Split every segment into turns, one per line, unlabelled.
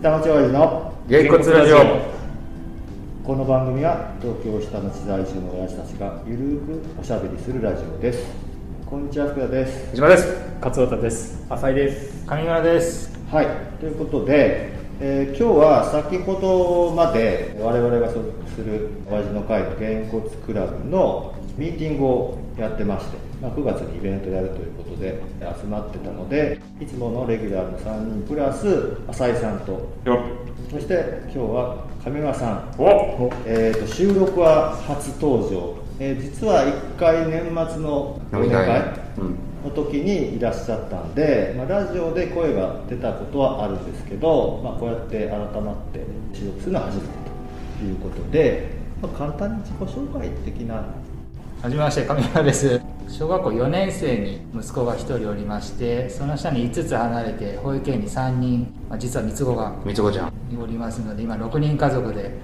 下町親父の
げんこつラジオ。
この番組は東京下町在住の親父たちがゆるーくおしゃべりするラジオです。こんにちは福田です。
藤島です。
勝田です。浅井です。
上村です。
はい。ということで、えー今日は先ほどまで我々が所属する親父の会のげんこつクラブのミーティングをやってまして、まあ、9月にイベントやるということで集まってたのでいつものレギュラーの3人プラス浅井さんと
よ
そして今日は上村さん。
お。
えー、と収録は初登場、えー実は1回年末の
飲み会。
の時にいらっしゃったんで、まあ、ラジオで声が出たことはあるんですけど、まあ、こうやって改まって収録するのは初めてということで、まあ、簡単に自己紹介的な
はじめまして上村です。小学校4年生に息子が1人おりましてその下に5つ離れて保育園に3人、まあ、実は三つ子が
みつこちゃん。
おりますので今6人家族で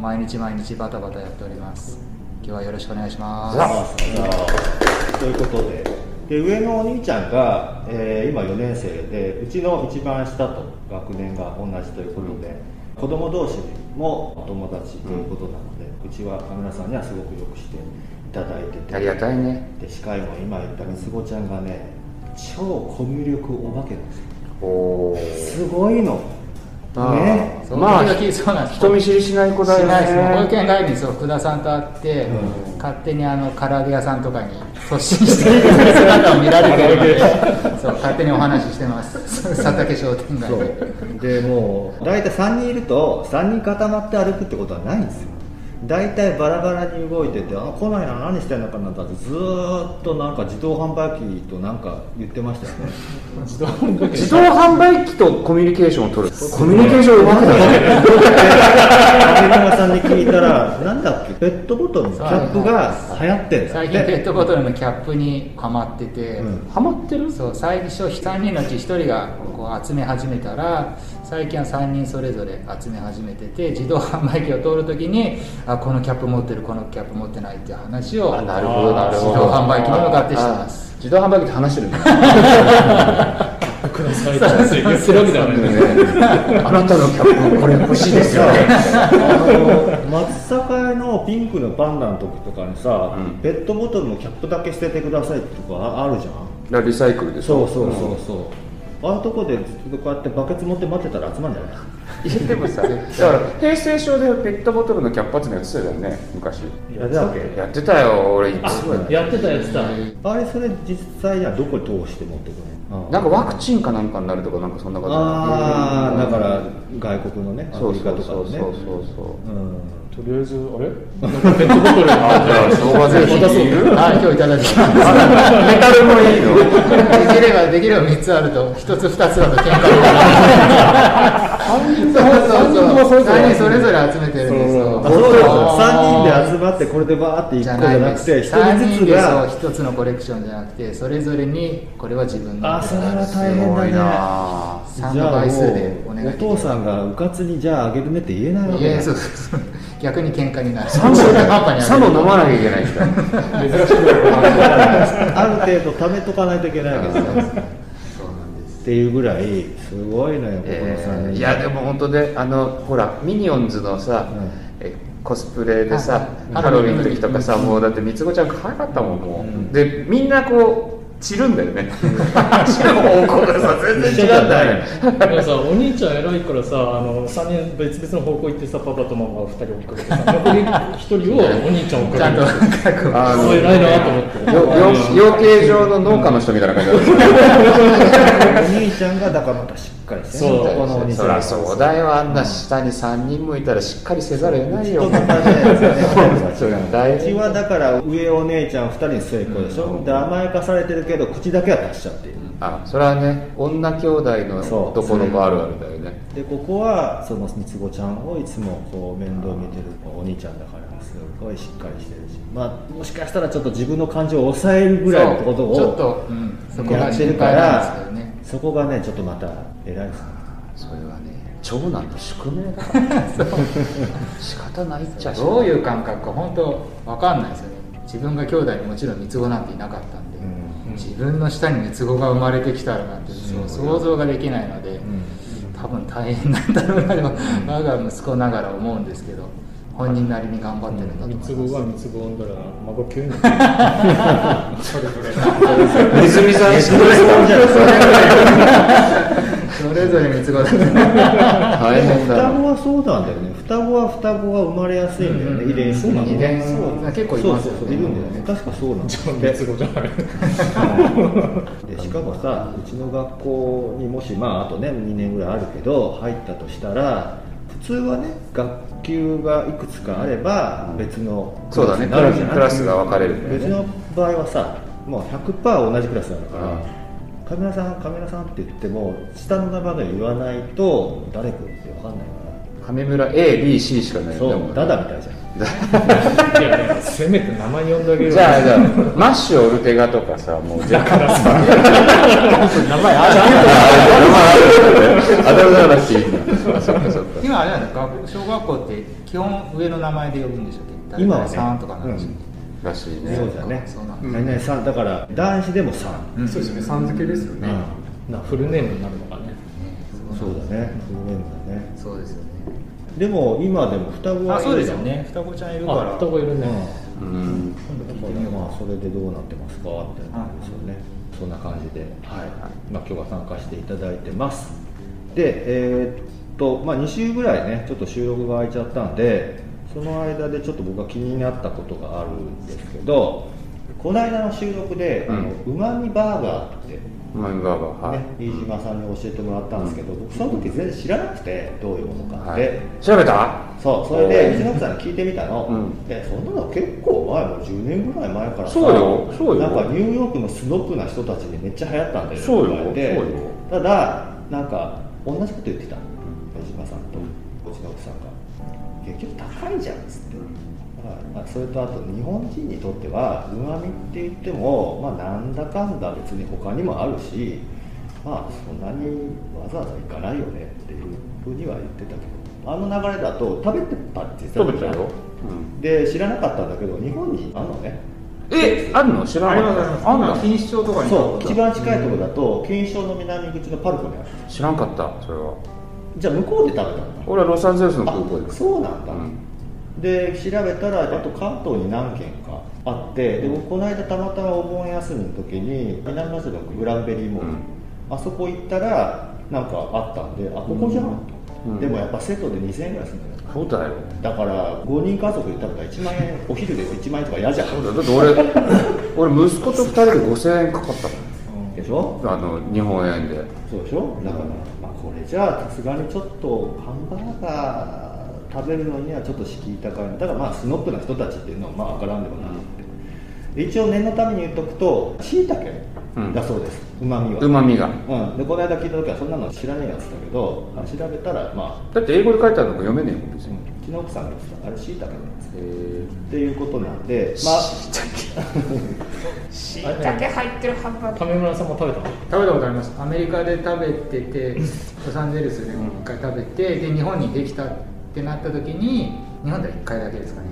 毎日毎日バタバタやっております。今日はよろしくお願いします。
ということで。で上のお兄ちゃんが、えー今4年生でうちの一番下と学年が同じということで、子供同士もお友達ということなので、うちはカメラさんにはすごくよくしていただいてて。
ありがたいね。
でしかも今言った三つ子ちゃんがね超コミュ力お化けなんですよ。
おお
すごいの。ね。
まあ
そうなんです。
人見知りしない子だよ
しないです。もう保
ね
育園帰りにそう福田さんと会って、
うん。
勝手にあの唐揚げ屋さんとかに突進してる姿を見られてるのでそう勝手にお話ししてます。佐竹商店街
そ
で
う。でもう大体3人いると3人固まって歩くってことはないんですよ大体バラバラに動いててあ来ないな何してんのかなってずーっとなんか自動販売機となんか言ってましたよね。
自動販売機
自動販売機とコミュニケーションを取る。コミュニケーションうまくなるね
上沼さんに聞いたら なんだっけ？ペットボトルのキャップが流行ってんだ。
最近ペットボトルのキャップにハマってて、
うん
ハマってる？
そう最初3人のうち1人がこう集め始めたら最近は3人それぞれ集め始めてて自動販売機を通るときにあこのキャップ持ってるこのキャップ持ってないっていう話を
あなるほどなるほど。
自動販売機に向かってしてます。
あ自動販売機で話してるんだ
くださいって言ってるわけではないん
あなたのキャップこれ欲しいですよ。ね
あの松阪のピンクのパンダの時とかにさ、
うん。
ペットボトルのキャップだけ捨ててくださいとかああるじゃん。
リサイクルでしょ？
そうそうそうそう、ああいうとこでずっとこうやってバケツ持って待ってたら集まるんじゃない
いやでもさだから平成書でペットボトルのキャップ集めやってたよね昔。
やってたっけ。
やってたよ俺いつ。も
やってたやってた。
あれそれ実際にはどこに通して持ってくるの
なんかワクチンかなんかになるとかなんかそんなこと
ああだから外国のねア
そう
フリカとかのね。
そうそうそうそう。
うん
とりあえずあれ？なんかペットボトル。
あじゃあ昭和ぜひ
渡そう
はい今日いただきます。
メタルもいいの？
できればできれば3つあると1つ2つだと喧嘩。になるそうそうそう3人それぞれ集めてるんですよ。
あそうそう3人で集まってこれでバーって1個じゃ
な
くて1
3
人ずつが。
一つのコレクションじゃなくてそれぞれにこれは自分の
あそれは大
す
変だね。
ごいな。
3
じゃあ
の倍数でお
も
願い
お父さんがうかつにじゃああげるねって言えないわけだ。
いやそうそう逆に喧嘩になる。
サも
中途半端に
サも飲まなきゃいけないですから
珍しく
ある程度貯めとかないといけないわけです。よ
そうなんです。
っていうぐらいすごいのよここの3人。
えーいやでも本当であのほらミニオンズのさ、
うん。
えコスプレでさ、
はい。
ハロウィンの時とかさ、もうだって三つ子ちゃん可愛かったもんもう、
うん。
でみんなこう散るんだよね。散る方向がさ全然違うんだよね。
でもさお兄ちゃん偉いからさあの3人別々の方向行ってさパパとママが2人追っかけてさ残り1人をお兄ちゃん追っかけて
覚悟
あの
そう偉いなと思って
よよ養鶏場の農家の人みたいな感じ
お兄ちゃんがだからまたしっかりして
そう。
ここのお兄ちゃん
そりゃそう。だよあんな下に3人もいたらしっかりせざるを得ないよ。
人型で
そう大
うちはだから上お姉ちゃん2人に末っ子でしょ、で甘やかされてるけど口だけは出しちゃっている。
あそれはね女兄弟の
そう。
ところもあるあるだよね。
でここはその三つ子ちゃんをいつもこう面倒見てるお兄ちゃんだからすごいしっかりしてるし。まあもしかしたらちょっと自分の感情を抑えるぐらいのことを
ちょっと、うん、そこが
やってるからそこがねちょっとまた偉いですね。
それはね長男の宿命だ。から仕方ないっちゃ
どういう感覚か本当わかんないですよね。自分が兄弟にもちろん三つ子なんていなかった自分の下に三つ子が生まれてきたらなんて、そう想像ができないので、
うん。
多分大変なんだろうな。でも我が息子ながら思うんですけど本人なりに頑張ってるんだと思います、
三つ子が三つ子産んだら孫急に。なって
それぞ れ。
ネズミさんしかない
それぞれ三つ子だ
大変だ
双子はそうなんだよね。双子は双子が生まれやすいんだよね、
うん。
遺伝子
そうなの
遺伝
そう
結構いますよね。
そうそう。そういるんだよね。確かそうなんだよ
三つ子じゃない
でしかもさうちの学校にもしまああとね2年ぐらいあるけど入ったとしたら普通はね学級がいくつかあれば別の
そうだね。
になるじゃない
クラスが分かれる
別の場合はさもう100%同じクラスなんだから、カメラさんカメラさんって言っても下の名前が言わないと誰かって分かんないか
上村 ABC しかない
らそうダダみたいじゃん。
いやせめて名前呼んであげる
じゃあじゃあマッシュオルテガとかさもうじゃあ
からさ
名前あ
あだ名だなくていいんだそっかそっか
今あれなんだ学小学校って基本上の名前で呼ぶんでしょ
今はね。
さんとかなんでしょっ
らしいね。
そうだね。何々さんだから男子でもさん、
け、
そうですよね、さん付けですよね。
なフルネームになるのかね。
そうだね。フルネームだね。
そうですよね。
でも今でも双子はいる
あそうですよね。双子ちゃんいるから。
あ双子いるね、
うん。まあそれでどうなってますかみたいな感じですよね、そんな感じで、はい。まあ、今日は参加していただいてます。でえーっと、まあ、2週ぐらいねちょっと収録が空いちゃったんでその間でちょっと僕が気になったことがあるんですけどこの間の収録で、あのうまみバーガーって
うまみバーガーはい。
ね、飯島さんに教えてもらったんですけど、僕その時全然知らなくてどういうものかって、
はい。調べた？
そうそれでうちの奥さんに聞いてみたの、
うん。
でそんなの結構前もう10年ぐらい前からさ
そうよそうよ。
なんかニューヨークのスノップな人たちにめっちゃ流行ったんだよ
そうよそうよ。
ただなんか同じこと言ってた。飯結局高いじゃんっつって。だからまあそれとあと日本人にとってはうまみって言っても、まあ、なんだかんだ別に他にもあるしまあそんなにわざわざ行かないよねっていうふうには言ってたけど。あの流れだと食べてたって言って
たよ、うん、
で知らなかったんだけど日本にあんのね。
えあるの？知らなかった。
あんだ錦糸町とかに
そう一番近いところだと錦糸町の南口のパルコにある。
知らんかったそれは
じゃあ向こうで食べたんだ
俺はロサンゼルスの空港
あ
で
そうなんだ、
うん。
で調べたらあと関東に何軒かあってで僕この間たまたまお盆休みの時に南町のグランベリーモール、
うん。
あそこ行ったらなんかあったんであここじゃん、
うん。
でもやっぱセットで2000円ぐらいするんだよ。
そうだよ。
だから5人家族で食べたら1万円お昼で1万円とか嫌じゃん。
そうだだって俺 俺息子と2人で5000円かかったもん。
でしょ？
あの日本円で。
そうでしょ？だから、まあ、これじゃあさすがにちょっとハンバーガー食べるのにはちょっと敷居高い。だからまあスノップな人たちっていうのはまあ分からんでもなくて、で一応念のために言っとくとしいたけだそうです。うまみは。
うまみが。
うん、でこの間聞いた時はそんなの知らねえやつだけど、あ調べたらま
だって英語で書いてあるのが読めねえもん別
あ、
に。
うちの奥さんが言ってた。あれしいたけなんです
へえ
っていうことなんでまあ。
しいたけ。入ってるハンバーガー
上村さんも食べたの？
食べたことありますアメリカで食べててロサンゼルスでも1回食べてで日本にできたってなった時に日本では1回だけですかね。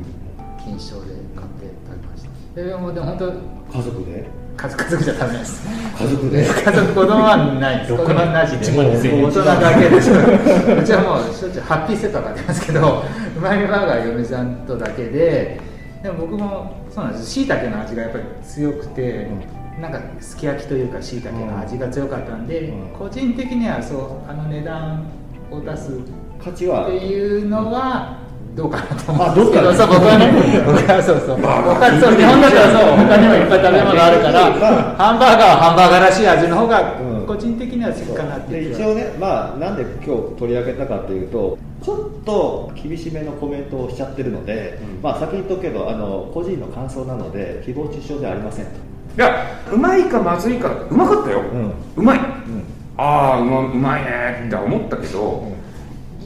錦糸町で買って食べました。でもでも本当
家族で？
家族家族じゃ食べないです。
家族で？
家族子供はないです。子供はなしで。
1万2000円。
大人だけですうちはもうしょっちゅうハッピーセットは買ってますけどうまみバーガー嫁さんとだけで。でも僕もそうなんです。しいたけの味がやっぱり強くて、なんかすき焼きというかしいたけの味が強かったんで、
うん。
個人的にはそうあの値段を出すっ
価値は
ていうのは？どうかなと思うん
あ
ですけど、
どうかな
そう僕はね。僕はそうそう。他そう日本だったらそう。他にもいっぱい食べ物あるから。ハンバーガーはハンバーガーらしい味の方が
うん。
個人的には好きかなって
一応ね、まあ、なんで今日取り上げたかというとちょっと厳しめのコメントをしちゃってるので、まあ、先に言っとくけどあの個人の感想なので誹謗中傷ではありませんと、
いやうまいかまずいかうまかったよ、うまい。ああうまうまいねって思ったけど、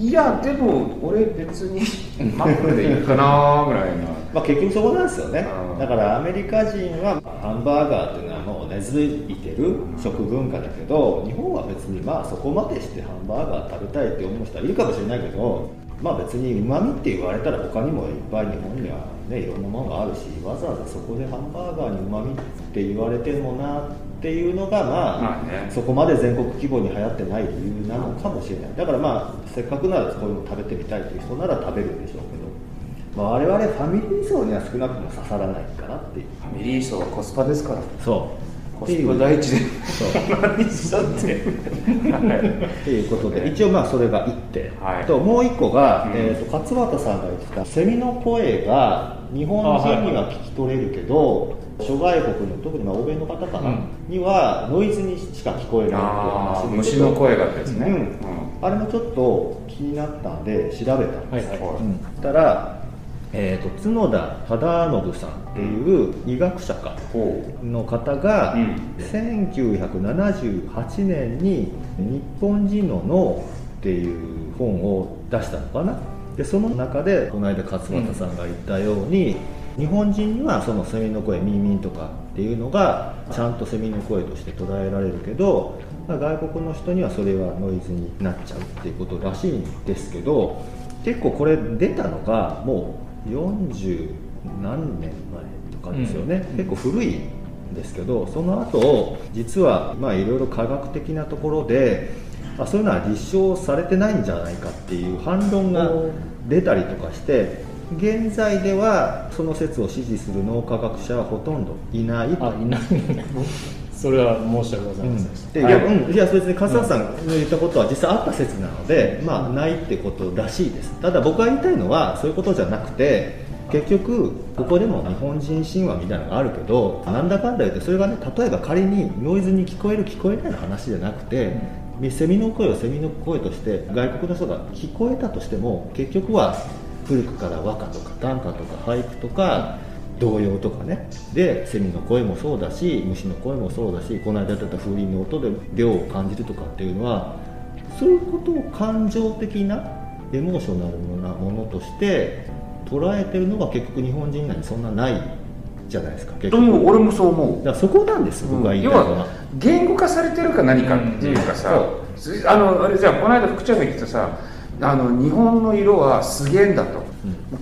いやでも俺別に マックでいいかなぐらいな。
まあ、結局そこなんですよね。
うん。
だからアメリカ人はハンバーガーっていうのはもう根付いてる食文化だけど日本は別にまあそこまでしてハンバーガー食べたいって思う人はいるかもしれないけどまあ別にうまみって言われたら他にもいっぱい日本にはねいろんなものがあるしわざわざそこでハンバーガーにうまみって言われてもなっっていうのがまあ、
まあね。
そこまで全国規模に流行ってない理由なのかもしれない。だからまあせっかくならこういうの食べてみたいという人なら食べるんでしょうけど、まあ、我々ファミリー層には少なくとも刺さらないかなっていう。
ファミリー層はコスパですから。
そう。
コスパ第一で。
そう。
何したって。はい。
ということで。一応まあそれが1点、
はい。
ともう1個が、
うん。
えー、と勝俣さんが言ってたセミの声が日本人には聞き取れるけど、諸外国の特にまあ欧米の方かな、
うん。
にはノイズにしか聞こえないっていう話
虫の声がってやつね
うん。
うん
あれもちょっと気になったんで調べたんです、
はいはい。
うんそしたら、えー、と角田忠信さんっていう医学者か、
ほ
の方が、
うん。
1978年に「日本人の脳」っていう本を出したのかなでその中でこの間勝俣さんが言ったように、日本人にはそのセミの声ミンミンとかっていうのがちゃんとセミの声として捉えられるけど、まあ外国の人にはそれはノイズになっちゃうっていうことらしいんですけど結構これ出たのがもう40何年前とかですよね、結構古いんですけどその後実はまあいろいろ科学的なところで、まあ、そういうのは立証されてないんじゃないかっていう反論が出たりとかして現在ではその説を支持する脳科学者はほとんどいないと。
あいない。それは申し訳ございません。でした、
でいや、うん、いや別に勝田さんの言ったことは実際あった説なので、まあないってことらしいです。ただ僕が言いたいのはそういうことじゃなくて結局ここでも日本人神話みたいなのがあるけどなんだかんだ言ってそれがね例えば仮にノイズに聞こえる聞こえないの話じゃなくて、セミの声をセミの声として外国の人が聞こえたとしても結局は古くから和歌とか短歌とか俳句とか童謡とかね。でセミの声もそうだし虫の声もそうだしこの間やった風鈴の音で涼を感じるとかっていうのはそういうことを感情的なエモーショナルなものとして捉えてるのが結局日本人にそんなないじゃないですか結局。
も俺もそう思う。
だからそこなんです僕が言いた
要
いのは。
は、言語化されてるか何かっていうかさ、あのあれじゃあこの間福ちゃんが言ってたさあの日本の色はすげえんだと、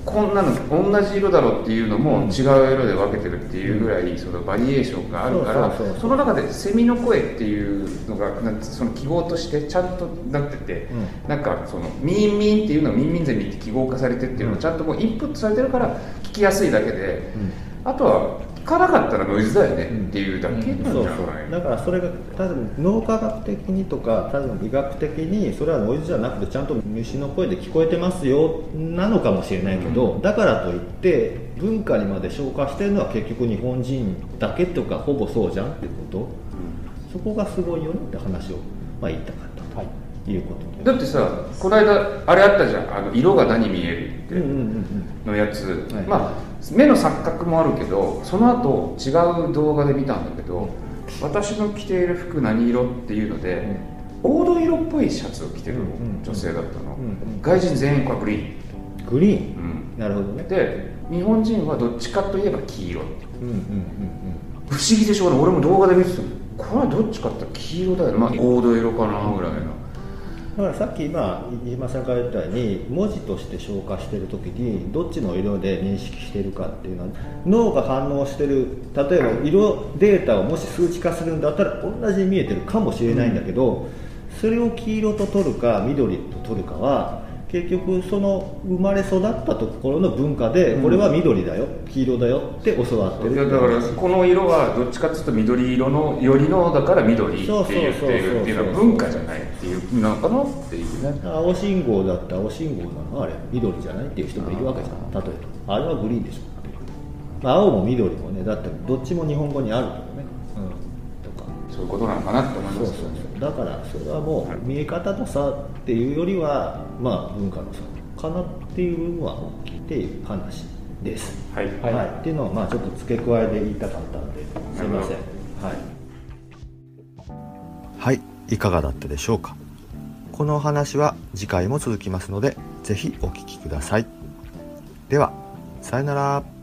こんなの同じ色だろうっていうのも違う色で分けてるっていうぐらいそのバリエーションがあるから
そ
の中でセミの声っていうのがなんてその記号としてちゃんとなってて、
う
なんかそのミンミンっていうのはミンミンゼミって記号化されてっていうのがちゃんともうインプットされてるから聞きやすいだけで、あとは聞かなかったらノイズだよねっていうだけなんじゃない、
そうそう。だからそれが多分脳科学的にとか多分医学的にそれはノイズじゃなくてちゃんと虫の声で聞こえてますよなのかもしれないけど、だからといって文化にまで昇華してるのは結局日本人だけとかほぼそうじゃんっていうこと、そこがすごいよねって話を、まあ、言いたかったと、い、うことで。
だってさこの間あれあったじゃん。あの色が何見えるって
うんうんうん。
のやつ、
はい。
まあ目の錯覚もあるけどその後違う動画で見たんだけど私の着ている服何色っていうので、黄土色っぽいシャツを着てる
うんうん
女性だったの、
うんうん
外人全員これグリーン、
うんグリーン、
うん。
なるほどね。
で日本人はどっちかといえば黄色。
うんうんうん
不思議でしょうがない俺も動画で見てたのこれはどっちかって黄色だよね。まあ黄土色かなぐらいの、
だからさっき今飯島さんが言ったように文字として消化してる時にどっちの色で認識してるかっていうのは脳が反応してる。例えば色データをもし数値化するんだったら同じに見えてるかもしれないんだけど、それを黄色と取るか緑と取るかは結局その生まれ育ったところの文化でこれは緑だよ黄色だよって教わってる
いやだからこの色はどっちかっていうと緑色のよりのだから緑って言っているっていうのは文化じゃないなのかなっていうね。
青信号だって青信号なの？あれ緑じゃないっていう人もいるわけじゃん。例えば。あれはグリーンでしょ。まあ青も緑もねだってどっちも日本語にあるけどね、うん、とか。
そういうことなのかなって思い
そうそう
ますよね。
そうだからそれはもう見え方の差っていうよりはまあ文化の差かなっていう部分は大きいっていう話です。
はい。
はい、っていうのをまあちょっと付け加えで言いたかったんですいません。はい。はい。いかがだったでしょうか？このお話は次回も続きますので是非お聴きください。ではさよなら。